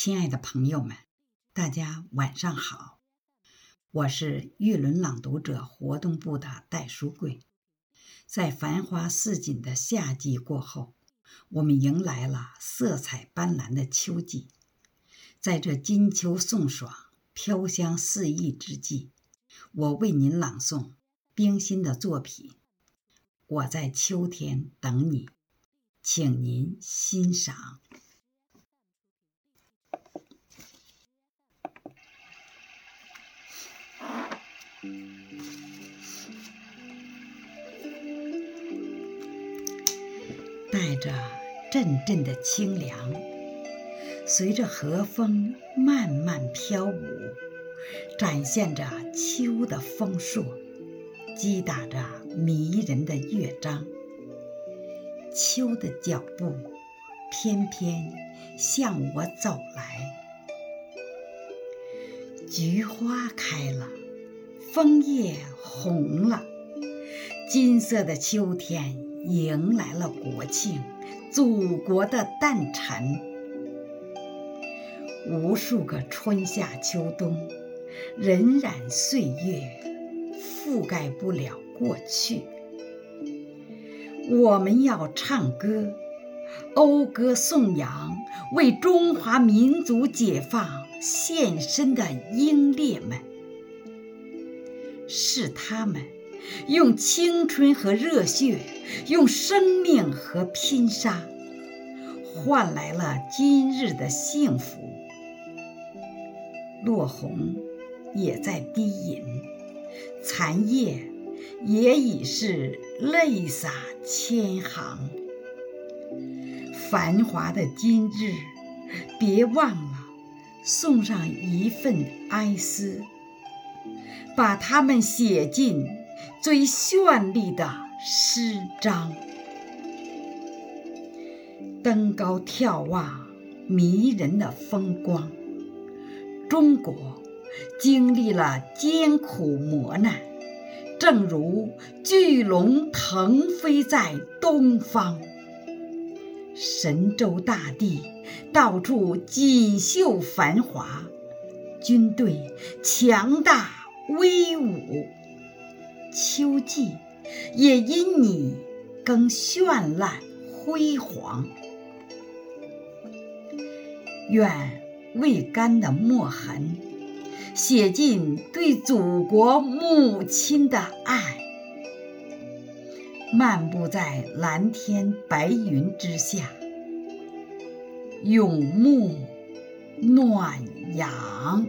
亲爱的朋友们，大家晚上好！我是玉轮朗读者活动部的戴书贵。在繁花似锦的夏季过后，我们迎来了色彩斑斓的秋季。在这金秋送爽、飘香四溢之际，我为您朗诵冰心的作品《我在秋天等你》，请您欣赏。带着阵阵的清凉，随着和风慢慢飘舞，展现着秋的丰硕，击打着迷人的乐章。秋的脚步翩翩向我走来，菊花开了，枫叶红了，金色的秋天。迎来了国庆，祖国的诞辰。无数个春夏秋冬，荏苒岁月，覆盖不了过去。我们要唱歌，讴歌颂扬，为中华民族解放献身的英烈们，是他们。用青春和热血，用生命和拼杀，换来了今日的幸福。落红也在低吟，残叶也已是泪洒千行。繁华的今日，别忘了送上一份哀思，把它们写进。最绚丽的诗章，登高眺望迷人的风光。中国经历了艰苦磨难，正如巨龙腾飞在东方。神州大地到处锦绣繁华，军队强大威武。秋季也因你更绚烂辉煌。愿未干的墨痕写尽对祖国母亲的爱。漫步在蓝天白云之下，永沐暖阳。